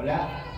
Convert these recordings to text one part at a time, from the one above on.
Hola.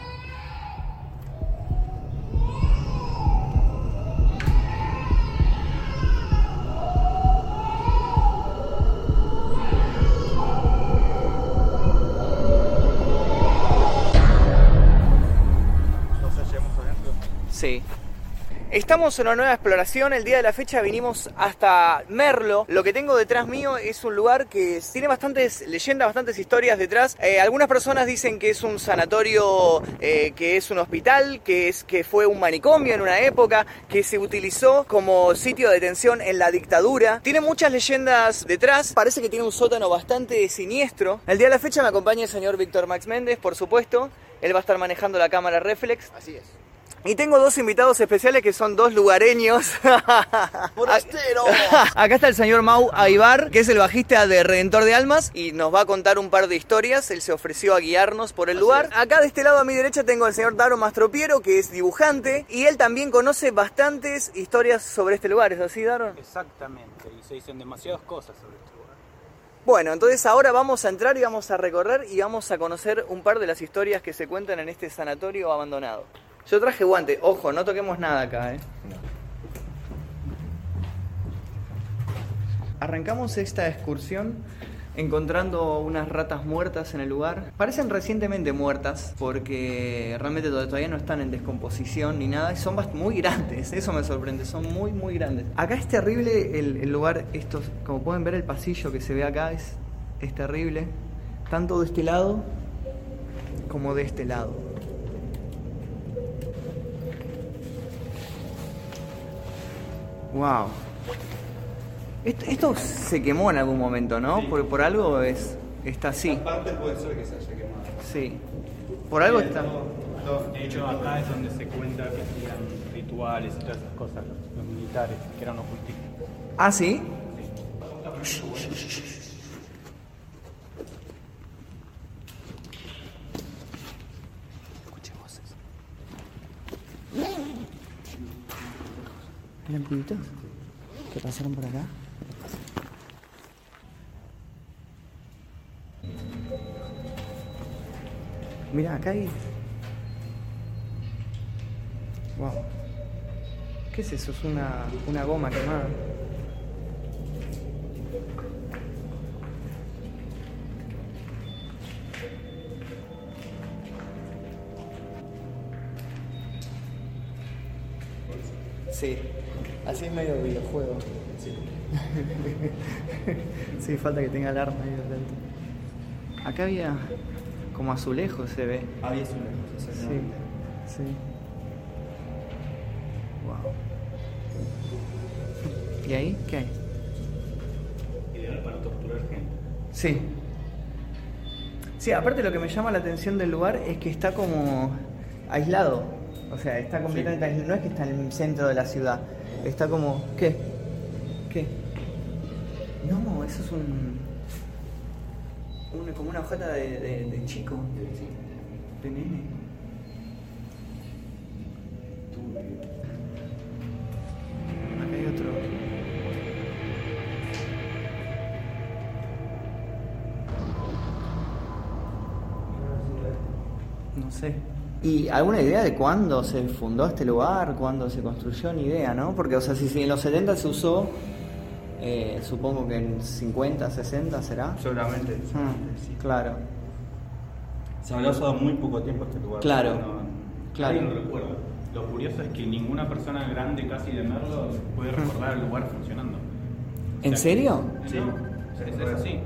Estamos en una nueva exploración. El día de la fecha vinimos hasta Merlo. Lo que tengo detrás mío es un lugar que tiene bastantes leyendas, bastantes historias detrás. Eh, algunas personas dicen que es un sanatorio, eh, que es un hospital, que, es, que fue un manicomio en una época, que se utilizó como sitio de detención en la dictadura. Tiene muchas leyendas detrás. Parece que tiene un sótano bastante siniestro. El día de la fecha me acompaña el señor Víctor Max Méndez, por supuesto. Él va a estar manejando la cámara reflex. Así es. Y tengo dos invitados especiales que son dos lugareños. Acá está el señor Mau Aibar, que es el bajista de Redentor de Almas y nos va a contar un par de historias. Él se ofreció a guiarnos por el lugar. Acá de este lado a mi derecha tengo al señor Daro Mastropiero, que es dibujante y él también conoce bastantes historias sobre este lugar. ¿Es así, Daro? Exactamente, y se dicen demasiadas cosas sobre este lugar. Bueno, entonces ahora vamos a entrar y vamos a recorrer y vamos a conocer un par de las historias que se cuentan en este sanatorio abandonado. Yo traje guante, ojo, no toquemos nada acá, ¿eh? Arrancamos esta excursión encontrando unas ratas muertas en el lugar. Parecen recientemente muertas porque realmente todavía no están en descomposición ni nada. y Son muy grandes, eso me sorprende, son muy muy grandes. Acá es terrible el, el lugar, estos, como pueden ver el pasillo que se ve acá es, es terrible. Tanto de este lado como de este lado. Wow. Esto, esto se quemó en algún momento, ¿no? Por, por algo es está así. parte puede ser que se haya quemado. Sí. Por algo está. De hecho, acá es donde se cuenta que hacían rituales y todas esas cosas los, los militares, que eran ocultistas. Ah, sí. ¿Que pasaron por acá? Mira, acá hay. Wow. ¿Qué es eso? Es una, una goma quemada. Sí, así es medio videojuego. Sí. sí, falta que tenga alarma ahí de repente. Acá había como azulejo se ve. Había su lejos, Sí, sí. Wow. ¿Y ahí qué hay? Ideal para torturar gente. Sí. Sí, aparte lo que me llama la atención del lugar es que está como aislado. O sea, está completamente aislado. No es que está en el centro de la ciudad. Está como. ¿Qué? ¿Qué? No, eso es un. un- como una hojata de, de- de chico. De nene. Acá hay otro. No sé. ¿Y alguna idea de cuándo se fundó este lugar? ¿Cuándo se construyó? Ni idea, ¿no? Porque, o sea, si, si en los 70 se usó, eh, supongo que en 50, 60 será. Seguramente. Seguramente, sí. claro. Se habrá usado muy poco tiempo este lugar. Claro. No- Claro. Nadie lo recuerda. Lo curioso es que ninguna persona grande casi de Merlo puede recordar el lugar funcionando. ¿En O sea, serio? Sí, es, es así.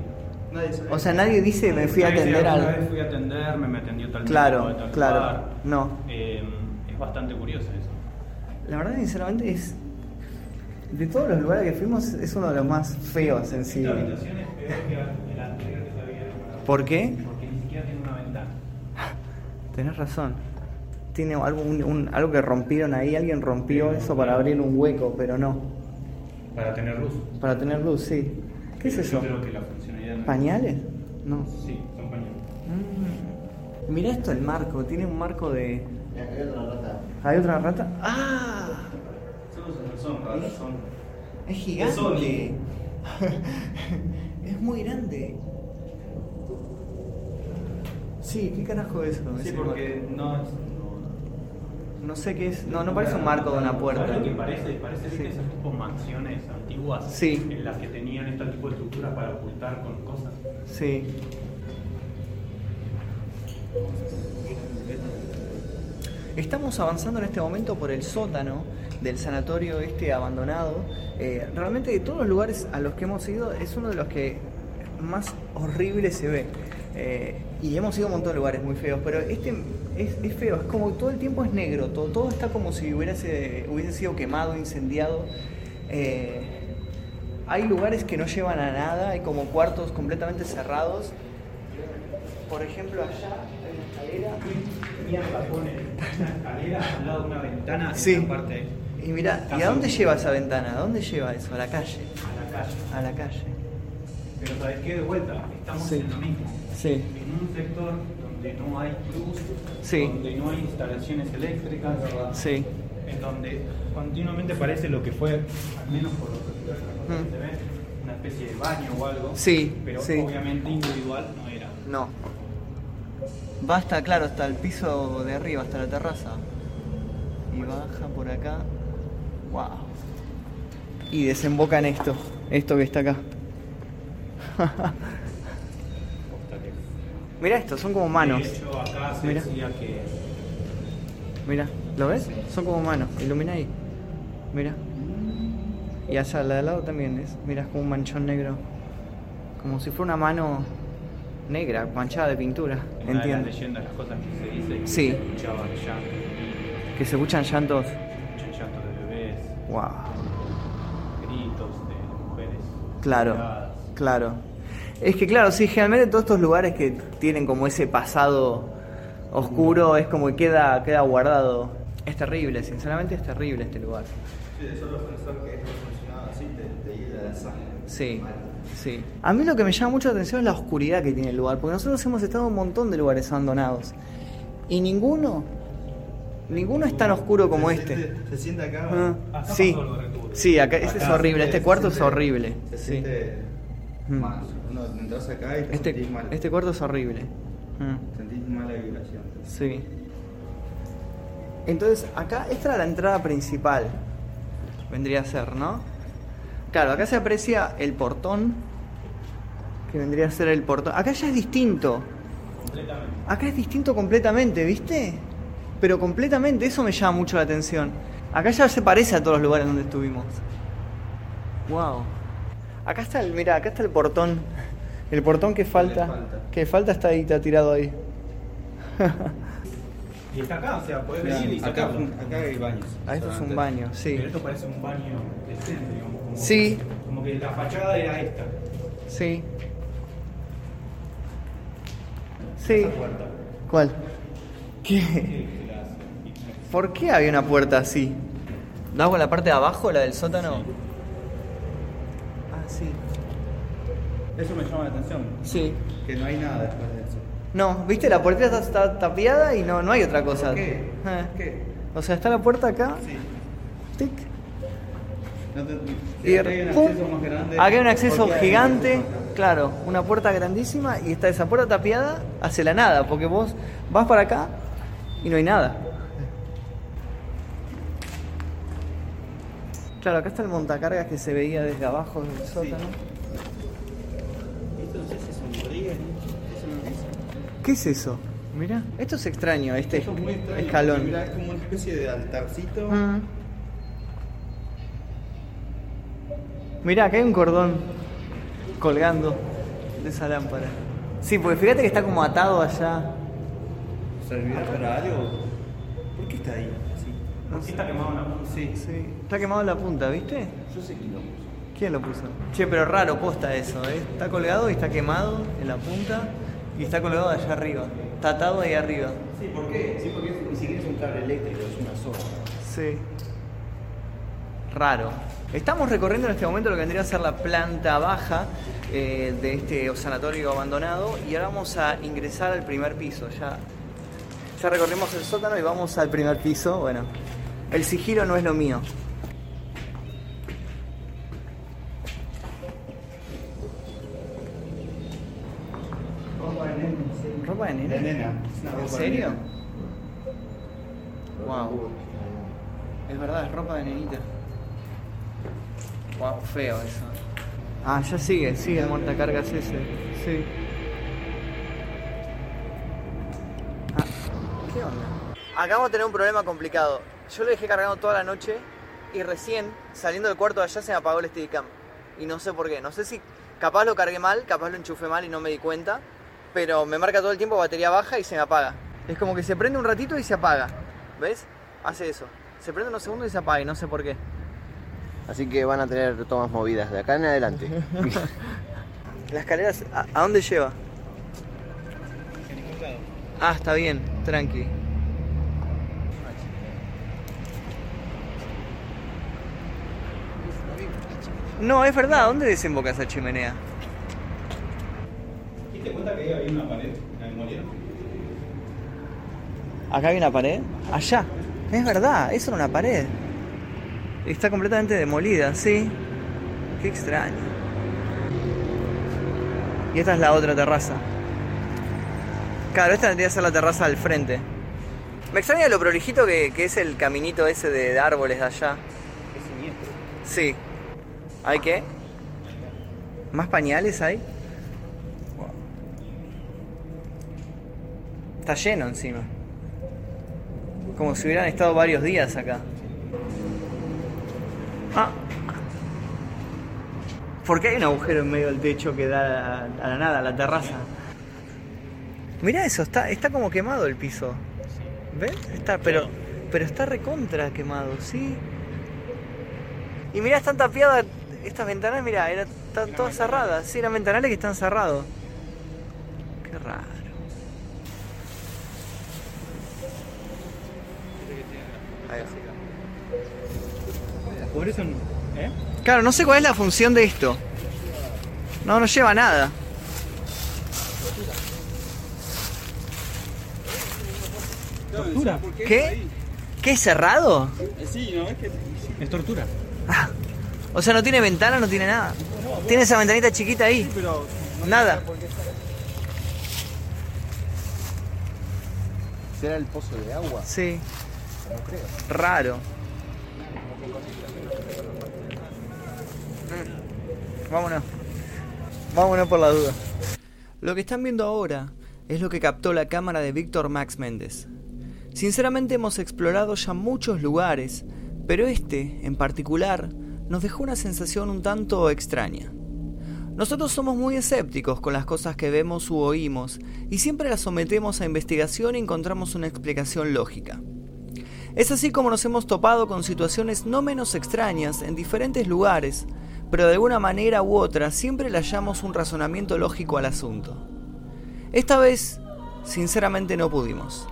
Nadie sabe. O sea, nadie dice me fui a Nadie atender "Alguna al... vez fui a atender, me, me atendió tal Claro, tal claro. lugar". No. Eh, es bastante curioso eso. La verdad, sinceramente, es... De todos los lugares que fuimos, es uno de los más feos en sí. Esta habitación es peor que la- la anterior que se había ¿Por qué? porque ni siquiera tiene una ventana. Tenés razón. Tiene algo, un- un- algo que rompieron ahí, alguien rompió eso para abrir un hueco, pero no. Para tener luz. Para tener luz, sí. ¿Qué es eso? Yo creo que la ¿Pañales? No. Sí, son pañales. Mm. Mirá esto el marco, tiene un marco de. Hay otra rata. ¿Hay otra rata? ¡Ah! Son, son son. Es gigante. es muy grande. Sí, ¿qué carajo es eso? Sí, porque no es. No sé qué es. No, no parece un marco de una puerta. ¿Sabes lo que parece? Parece Sí. ¿viste esas tipo mansiones antiguas Sí. en las que tenían este tipo de estructuras para ocultar con cosas. Sí. Estamos avanzando en este momento por el sótano del sanatorio este abandonado. Eh, realmente de todos los lugares a los que hemos ido es uno de los que más horrible se ve. Eh, y hemos ido a un montón de lugares muy feos, pero este es, es feo, es como todo el tiempo es negro, todo, todo está como si hubiese, hubiese sido quemado, incendiado. Eh, hay lugares que no llevan a nada, hay como cuartos completamente cerrados. Por ejemplo, allá hay una escalera. Tenían tapones, una escalera al lado de una ventana Sí. en parte Y mira, ¿y a dónde lleva esa ventana? ¿A dónde lleva eso? A la calle. a la calle. A la calle. Pero ¿sabes qué? De vuelta, estamos Sí. en lo mismo. Sí. En un sector donde no hay luz, Sí. donde no hay instalaciones eléctricas, Sí. en donde continuamente parece lo que fue, al menos por lo que se ve, una especie de baño o algo. Sí, Pero sí. obviamente individual no era. No. Va hasta, claro, hasta el piso de arriba, hasta la terraza. Y baja por acá. Wow. Y desemboca en esto. Esto que está acá. Mira esto, son como manos. De hecho, acá se Mira. decía que Mira, ¿lo ves? Son como manos. Ilumina ahí. Mira. Y allá, la de al lado también es. Mira, es como un manchón negro. Como si fuera una mano negra, manchada de pintura. una de las Entiendo. leyendas, las cosas que se dice, que Sí. se escuchaban llantos, Que se escuchan llantos. escuchan llantos de bebés, Wow. gritos de mujeres. Claro, miradas. claro. Es que claro, sí, generalmente todos estos lugares que tienen como ese pasado oscuro es como que queda, queda guardado. Es terrible, sinceramente es terrible este lugar. Sí, de solo pensar que esto funcionaba así, te, te hiela la sangre. Sí, sí. A mí lo que me llama mucho la atención es la oscuridad que tiene el lugar, porque nosotros hemos estado en un montón de lugares abandonados y ninguno, ninguno es tan oscuro como Se este. siente- se siente acá. Ah, Acá sí, sí, acá este es horrible, este cuarto es siente- horrible. Se sí. siente Mm. mal. Uno entras acá y te Este, sentís mal. este cuarto es horrible. Mm. Sentís mala vibración. Sí. Entonces, acá, esta era la entrada principal. Vendría a ser, ¿no? Claro, acá se aprecia el portón. Que vendría a ser el portón. Acá ya es distinto. Completamente. Acá es distinto completamente, ¿viste? Pero completamente, eso me llama mucho la atención. Acá ya se parece a todos los lugares donde estuvimos. Wow. Acá está el, mira, acá está el portón. El portón que falta. falta. Que falta está ahí, está tirado ahí. Y está acá, o sea, podés venir y acá, sacarlo. acá hay baños. Ah, esto es un baño, sí. Pero esto parece un baño decente, digamos. Como Sí. Que, como que la fachada era esta. Sí. Sí. Esa puerta. ¿Cuál? ¿Qué? ¿Por qué había una puerta así? ¿Da con la parte de abajo, la del sótano? Sí. Eso me llama la atención. Sí. Que no hay nada después de eso. No, viste, la puerta está, está tapiada y no, no hay otra cosa. ¿Por qué? Eh. ¿Por qué? O sea, está la puerta acá. Sí. tic, No te- y acá hay un pum, acceso más grande. Acá hay un acceso ¿Por qué hay un gigante, acceso claro, una puerta grandísima y está esa puerta tapiada hacia la nada, porque vos vas para acá y no hay nada. Claro, acá está el montacargas que se veía desde abajo del sótano. Sé si es un. ¿Qué es eso? Mira, esto es extraño, este Esto es muy extraño. escalón. Mirá, es como una especie de altarcito. Mm. Mirá, acá hay un cordón colgando de esa lámpara. Sí, porque fíjate que está como atado allá. ¿Servirá para algo? ¿Por qué está ahí? No sé. está quemado en la punta. Sí. Sí, está quemado en la punta, ¿viste? Yo sé quién lo puso. ¿Quién lo puso? Che, pero raro, posta eso, ¿eh? Está colgado y está quemado en la punta y está colgado allá arriba. Está atado ahí arriba. Sí, ¿por qué? Sí, porque ni siquiera es un cable eléctrico, es una soga. Sí. Raro. Estamos recorriendo en este momento lo que vendría a ser la planta baja eh, de este sanatorio abandonado y ahora vamos a ingresar al primer piso. Ya, ya recorrimos el sótano y vamos al primer piso. Bueno, el sigilo no es lo mío. ¿Ropa de nena? De nena. ¿En ropa serio? Wow. Es verdad, es ropa de nenita. Wow, feo eso. Ah, ya sigue, sigue el montacargas ese. Sí. Ah, ¿qué onda? Acabamos de tener un problema complicado. Yo lo dejé cargando toda la noche y recién saliendo del cuarto de allá se me apagó el Steadicam. Y no sé por qué. No sé si capaz lo cargué mal, capaz lo enchufé mal y no me di cuenta. Pero me marca todo el tiempo batería baja y se me apaga. Es como que se prende un ratito y se apaga. ¿Ves? Hace eso. Se prende unos segundos y se apaga y no sé por qué. Así que van a tener tomas movidas de acá en adelante. ¿La escalera a, a dónde lleva? Ah, está bien, tranqui. No, es verdad, ¿dónde desemboca esa chimenea? ¿Te cuenta que ahí había una pared en? Acá hay una pared. Allá. Es verdad, eso era una pared. Está completamente demolida, sí. Qué extraño. Y esta es la otra terraza. Claro, esta tendría que ser la terraza del frente. Me extraña lo prolijito que, que es el caminito ese de, de árboles de allá. Es siniestro. Sí. ¿Hay qué? ¿Más pañales hay? Está lleno encima. Como si hubieran estado varios días acá. Ah. ¿Por qué hay un agujero en medio del techo que da a, la nada, a la terraza? Mirá eso, está, está como quemado el piso. ¿Ves? Está, pero, pero está recontra quemado, sí. Y mirá, están tapiadas estas ventanas, mirá, era- están todas cerradas. Sí, eran ventanales que están cerrados. Qué raro. Ahí va. Por eso, ¿eh? Claro, no sé cuál es la función de esto. No, no lleva nada. Tortura. ¿Qué? ¿Qué es cerrado? Sí, ¿no? Es que... Es tortura. O sea, no tiene ventana, no tiene nada. Tiene esa ventanita chiquita ahí. Nada. ¿Será el pozo de agua? Sí. Raro. Mm. Vámonos. Vámonos por la duda. Lo que están viendo ahora es lo que captó la cámara de Víctor Max Méndez. Sinceramente hemos explorado ya muchos lugares, pero este, en particular, nos dejó una sensación un tanto extraña. Nosotros somos muy escépticos con las cosas que vemos u oímos y siempre las sometemos a investigación y encontramos una explicación lógica. Es así como nos hemos topado con situaciones no menos extrañas en diferentes lugares, pero de alguna manera u otra siempre le hallamos un razonamiento lógico al asunto. Esta vez, sinceramente no pudimos.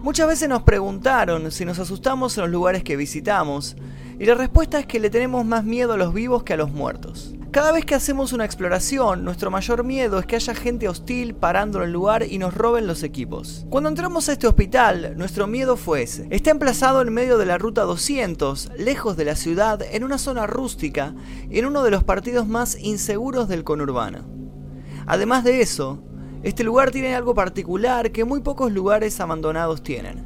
Muchas veces nos preguntaron si nos asustamos en los lugares que visitamos, y la respuesta es que le tenemos más miedo a los vivos que a los muertos. Cada vez que hacemos una exploración, nuestro mayor miedo es que haya gente hostil parando en el lugar y nos roben los equipos. Cuando entramos a este hospital, nuestro miedo fue ese. Está emplazado en medio de la ruta 200, lejos de la ciudad, en una zona rústica en uno de los partidos más inseguros del conurbano. Además de eso, este lugar tiene algo particular que muy pocos lugares abandonados tienen.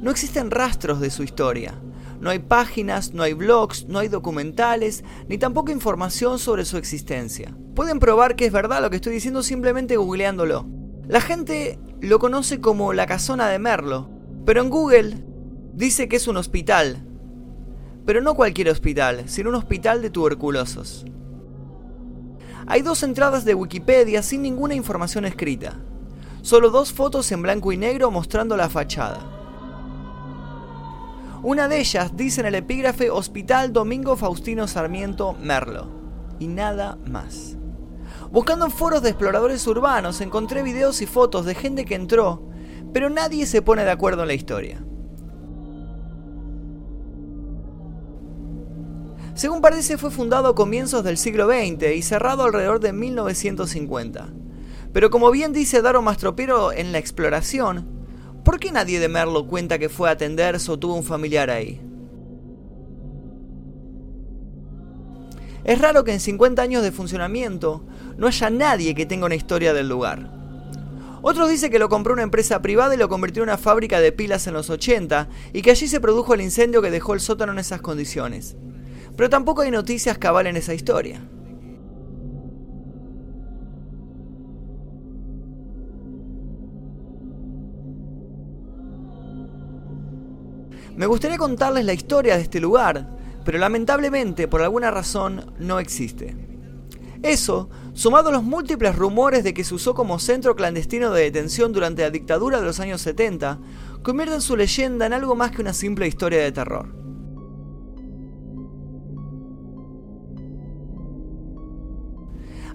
No existen rastros de su historia. No hay páginas, no hay blogs, no hay documentales, ni tampoco información sobre su existencia. Pueden probar que es verdad lo que estoy diciendo simplemente googleándolo. La gente lo conoce como la casona de Merlo, pero en Google dice que es un hospital. Pero no cualquier hospital, sino un hospital de tuberculosos. Hay dos entradas de Wikipedia sin ninguna información escrita. Solo dos fotos en blanco y negro mostrando la fachada. Una de ellas dice en el epígrafe Hospital Domingo Faustino Sarmiento Merlo. Y nada más. Buscando en foros de exploradores urbanos encontré videos y fotos de gente que entró, pero nadie se pone de acuerdo en la historia. Según parece fue fundado a comienzos del siglo XX y cerrado alrededor de 1950. Pero como bien dice Daro Mastropiero en la exploración, ¿por qué nadie de Merlo cuenta que fue a atenderse o tuvo un familiar ahí? Es raro que en 50 años de funcionamiento no haya nadie que tenga una historia del lugar. Otros dicen que lo compró una empresa privada y lo convirtió en una fábrica de pilas en los 80 y que allí se produjo el incendio que dejó el sótano en esas condiciones. Pero tampoco hay noticias que avalen esa historia. Me gustaría contarles la historia de este lugar, pero lamentablemente por alguna razón no existe. Eso, sumado a los múltiples rumores de que se usó como centro clandestino de detención durante la dictadura de los años 70, convierten su leyenda en algo más que una simple historia de terror.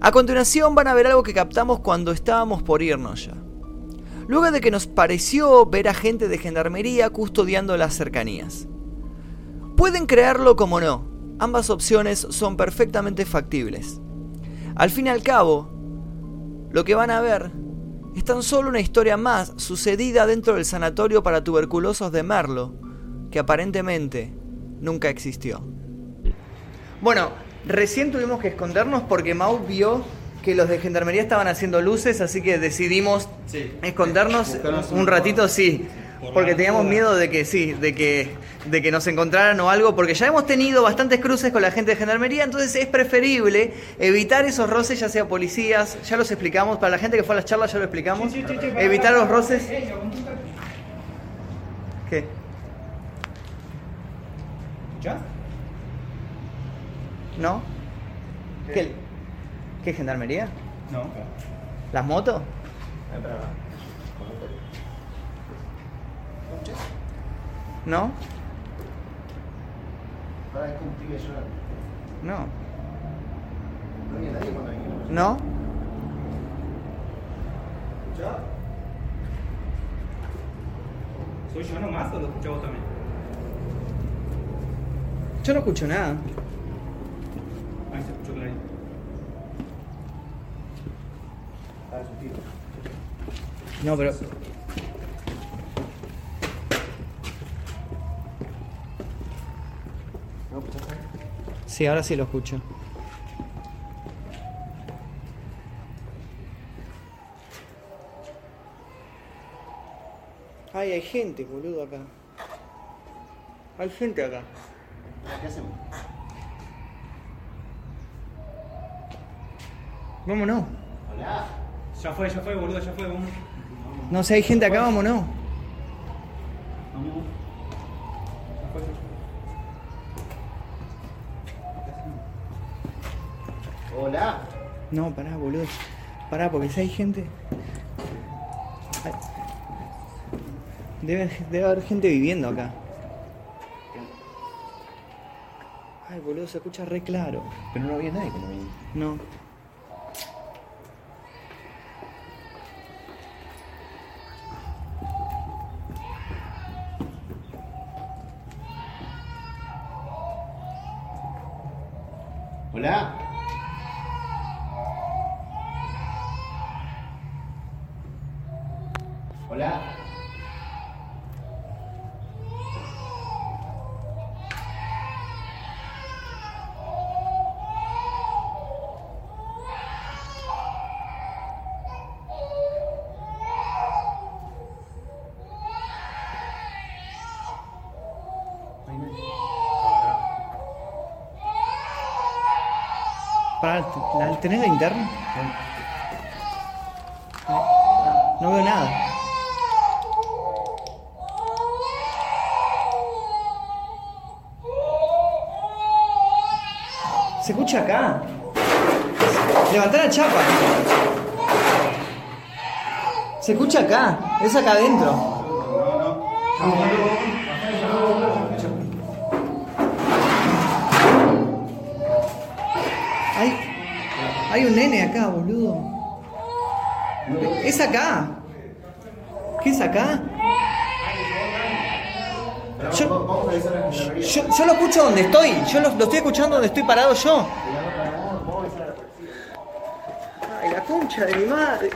A continuación van a ver algo que captamos cuando estábamos por irnos ya. Luego de que nos pareció ver a gente de gendarmería custodiando las cercanías. Pueden creerlo como no, ambas opciones son perfectamente factibles. Al fin y al cabo, lo que van a ver es tan solo una historia más sucedida dentro del sanatorio para tuberculosos de Merlo, que aparentemente nunca existió. Bueno, recién tuvimos que escondernos porque Mau vio que los de gendarmería estaban haciendo luces, así que decidimos Sí. escondernos un un ratito, sí. Por Porque teníamos miedo de que sí, de que, de que nos encontraran o algo, porque ya hemos tenido bastantes cruces con la gente de gendarmería, entonces es preferible evitar esos roces, ya sea policías, ya los explicamos, para la gente que fue a las charlas ya lo explicamos, evitar los roces. ¿Qué? ¿Ya? ¿No? ¿Qué? ¿Qué gendarmería? No. ¿Las motos? ¿No? No. ¿No? ¿Soy yo nomás o lo escuchás vos también? Yo no escucho nada. Ahí se escuchó clarito. No, pero. Sí, ahora sí lo escucho. Ay, hay gente, boludo, acá. Hay gente acá. ¿Qué hacemos? Vámonos. Hola. Ya fue, ya fue, boludo, ya fue. Vamos. No sé, hay gente acá, vámonos. Vamos. Ya fue, ya fue. Hola. No, pará, boludo. Pará, porque si hay gente. Debe, debe haber gente viviendo acá. Ay, boludo, se escucha re claro. Pero no había nadie cuando. No. Hola. Pará, ¿la- ¿tenés la interna? No veo nada. Se escucha acá. Levantá la chapa. Se escucha acá. Es acá adentro. Hay, hay un nene acá, boludo. Es acá. ¿Qué es acá? Yo, yo, yo lo escucho donde estoy. Yo lo, lo estoy escuchando donde estoy parado yo. Ay, la concha de mi madre.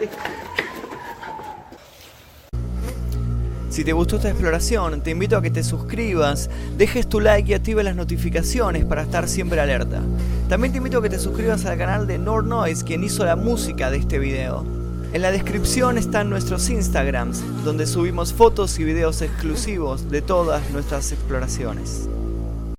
Si te gustó esta exploración, te invito a que te suscribas, dejes tu like y actives las notificaciones para estar siempre alerta. También te invito a que te suscribas al canal de Nord Noise, quien hizo la música de este video. En la descripción están nuestros Instagrams, donde subimos fotos y videos exclusivos de todas nuestras exploraciones.